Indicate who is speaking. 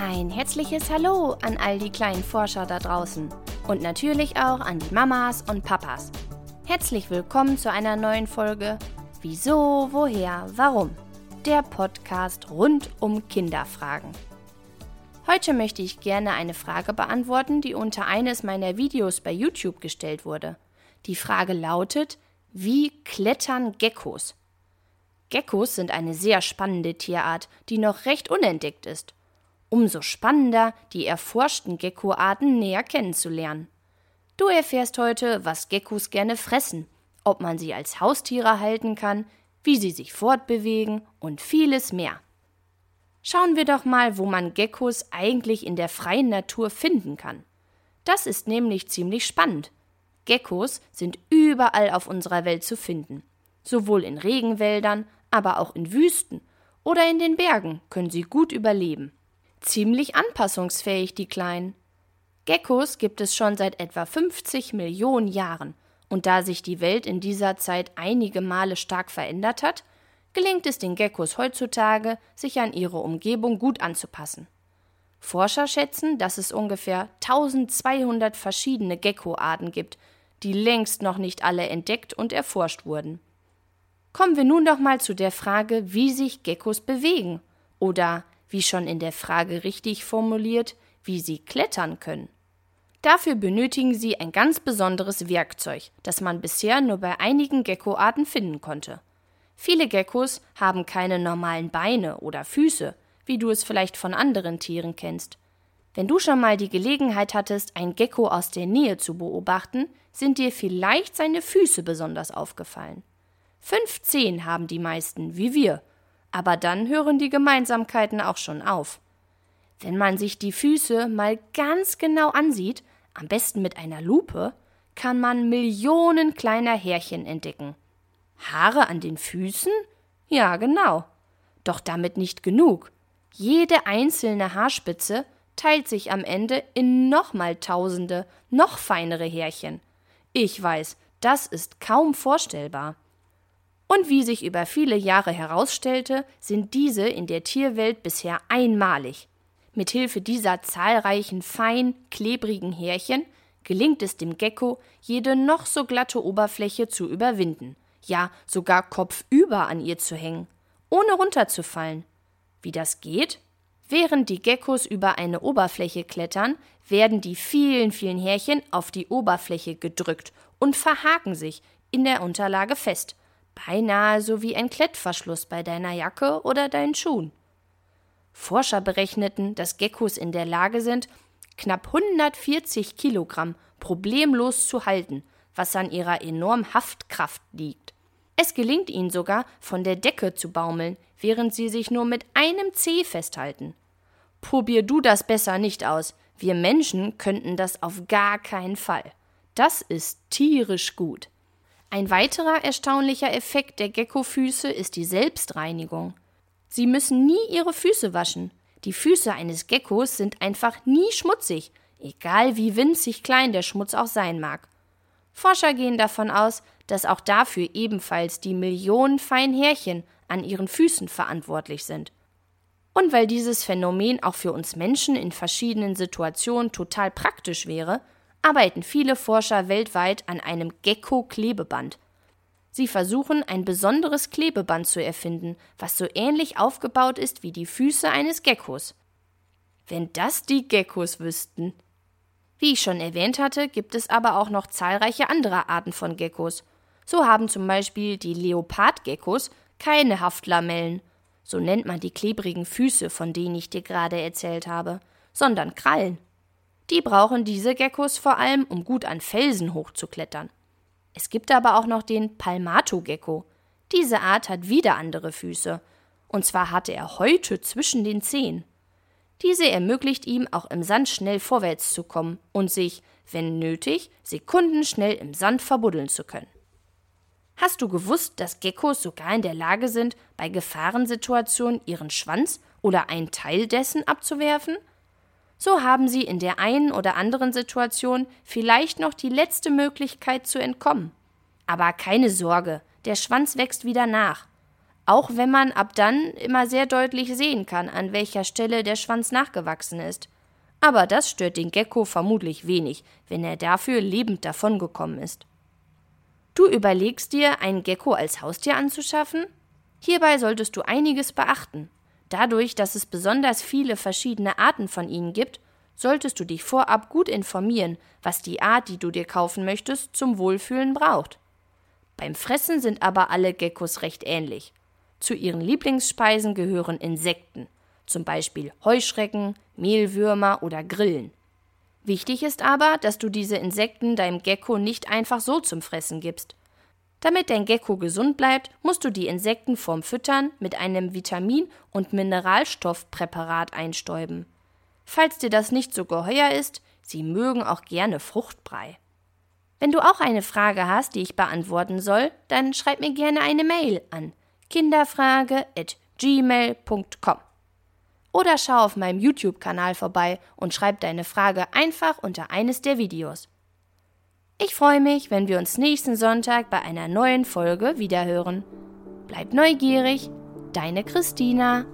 Speaker 1: Ein herzliches Hallo an all die kleinen Forscher da draußen und natürlich auch an die Mamas und Papas. Herzlich willkommen zu einer neuen Folge Wieso, woher, warum? Der Podcast rund um Kinderfragen. Heute möchte ich gerne eine Frage beantworten, die unter eines meiner Videos bei YouTube gestellt wurde. Die Frage lautet, wie klettern Geckos? Geckos sind eine sehr spannende Tierart, die noch recht unentdeckt ist. Umso spannender, die erforschten Geckoarten näher kennenzulernen. Du erfährst heute, was Geckos gerne fressen, ob man sie als Haustiere halten kann, wie sie sich fortbewegen und vieles mehr. Schauen wir doch mal, wo man Geckos eigentlich in der freien Natur finden kann. Das ist nämlich ziemlich spannend. Geckos sind überall auf unserer Welt zu finden. Sowohl in Regenwäldern, aber auch in Wüsten oder in den Bergen können sie gut überleben. Ziemlich anpassungsfähig, die Kleinen. Geckos gibt es schon seit etwa 50 Millionen Jahren, und da sich die Welt in dieser Zeit einige Male stark verändert hat, gelingt es den Geckos heutzutage, sich an ihre Umgebung gut anzupassen. Forscher schätzen, dass es ungefähr 1200 verschiedene Geckoarten gibt, die längst noch nicht alle entdeckt und erforscht wurden. Kommen wir nun doch mal zu der Frage, wie sich Geckos bewegen oder, wie schon in der Frage richtig formuliert, wie sie klettern können. Dafür benötigen sie ein ganz besonderes Werkzeug, das man bisher nur bei einigen Geckoarten finden konnte. Viele Geckos haben keine normalen Beine oder Füße, wie du es vielleicht von anderen Tieren kennst. Wenn du schon mal die Gelegenheit hattest, ein Gecko aus der Nähe zu beobachten, sind dir vielleicht seine Füße besonders aufgefallen. Fünf Zehen haben die meisten, wie wir, aber dann hören die Gemeinsamkeiten auch schon auf. Wenn man sich die Füße mal ganz genau ansieht, am besten mit einer Lupe, kann man Millionen kleiner Härchen entdecken. Haare an den Füßen? Ja, genau. Doch damit nicht genug. Jede einzelne Haarspitze teilt sich am Ende in nochmal tausende, noch feinere Härchen. Ich weiß, das ist kaum vorstellbar. Und wie sich über viele Jahre herausstellte, sind diese in der Tierwelt bisher einmalig. Mithilfe dieser zahlreichen fein klebrigen Härchen gelingt es dem Gecko, jede noch so glatte Oberfläche zu überwinden, ja sogar kopfüber an ihr zu hängen, ohne runterzufallen. Wie das geht? Während die Geckos über eine Oberfläche klettern, werden die vielen, vielen Härchen auf die Oberfläche gedrückt und verhaken sich in der Unterlage fest, beinahe so wie ein Klettverschluss bei deiner Jacke oder deinen Schuhen. Forscher berechneten, dass Geckos in der Lage sind, knapp 140 Kilogramm problemlos zu halten, was an ihrer enormen Haftkraft liegt. Es gelingt ihnen sogar, von der Decke zu baumeln, während sie sich nur mit einem Zeh festhalten. Probier du das besser nicht aus. Wir Menschen könnten das auf gar keinen Fall. Das ist tierisch gut. Ein weiterer erstaunlicher Effekt der Geckofüße ist die Selbstreinigung. Sie müssen nie ihre Füße waschen. Die Füße eines Geckos sind einfach nie schmutzig, egal wie winzig klein der Schmutz auch sein mag. Forscher gehen davon aus, dass auch dafür ebenfalls die Millionen feinen Härchen an ihren Füßen verantwortlich sind. Und weil dieses Phänomen auch für uns Menschen in verschiedenen Situationen total praktisch wäre, arbeiten viele Forscher weltweit an einem Gecko-Klebeband, Sie versuchen, ein besonderes Klebeband zu erfinden, was so ähnlich aufgebaut ist wie die Füße eines Geckos. Wenn das die Geckos wüssten. Wie ich schon erwähnt hatte, gibt es aber auch noch zahlreiche andere Arten von Geckos. So haben zum Beispiel die Leopardgeckos keine Haftlamellen, so nennt man die klebrigen Füße, von denen ich dir gerade erzählt habe, sondern Krallen. Die brauchen diese Geckos vor allem, um gut an Felsen hochzuklettern. Es gibt aber auch noch den Palmato-Gecko. Diese Art hat wieder andere Füße. Und zwar hatte er Häute zwischen den Zehen. Diese ermöglicht ihm, auch im Sand schnell vorwärts zu kommen und sich, wenn nötig, sekundenschnell im Sand verbuddeln zu können. Hast du gewusst, dass Geckos sogar in der Lage sind, bei Gefahrensituationen ihren Schwanz oder einen Teil dessen abzuwerfen? So haben sie in der einen oder anderen Situation vielleicht noch die letzte Möglichkeit zu entkommen. Aber keine Sorge, der Schwanz wächst wieder nach. auch wenn man ab dann immer sehr deutlich sehen kann, an welcher Stelle der Schwanz nachgewachsen ist. Aber das stört den Gecko vermutlich wenig, wenn er dafür lebend davongekommen ist. Du überlegst dir, einen Gecko als Haustier anzuschaffen? Hierbei solltest du einiges beachten. Dadurch, dass es besonders viele verschiedene Arten von ihnen gibt, solltest du dich vorab gut informieren, was die Art, die du dir kaufen möchtest, zum Wohlfühlen braucht. Beim Fressen sind aber alle Geckos recht ähnlich. Zu ihren Lieblingsspeisen gehören Insekten, zum Beispiel Heuschrecken, Mehlwürmer oder Grillen. Wichtig ist aber, dass du diese Insekten deinem Gecko nicht einfach so zum Fressen gibst. Damit dein Gecko gesund bleibt, musst du die Insekten vorm Füttern mit einem Vitamin- und Mineralstoffpräparat einstäuben. Falls dir das nicht so geheuer ist, sie mögen auch gerne Fruchtbrei. Wenn du auch eine Frage hast, die ich beantworten soll, dann schreib mir gerne eine Mail an kinderfrage@gmail.com oder schau auf meinem YouTube-Kanal vorbei und schreib deine Frage einfach unter eines der Videos. Ich freue mich, wenn wir uns nächsten Sonntag bei einer neuen Folge wiederhören. Bleib neugierig, deine Christina.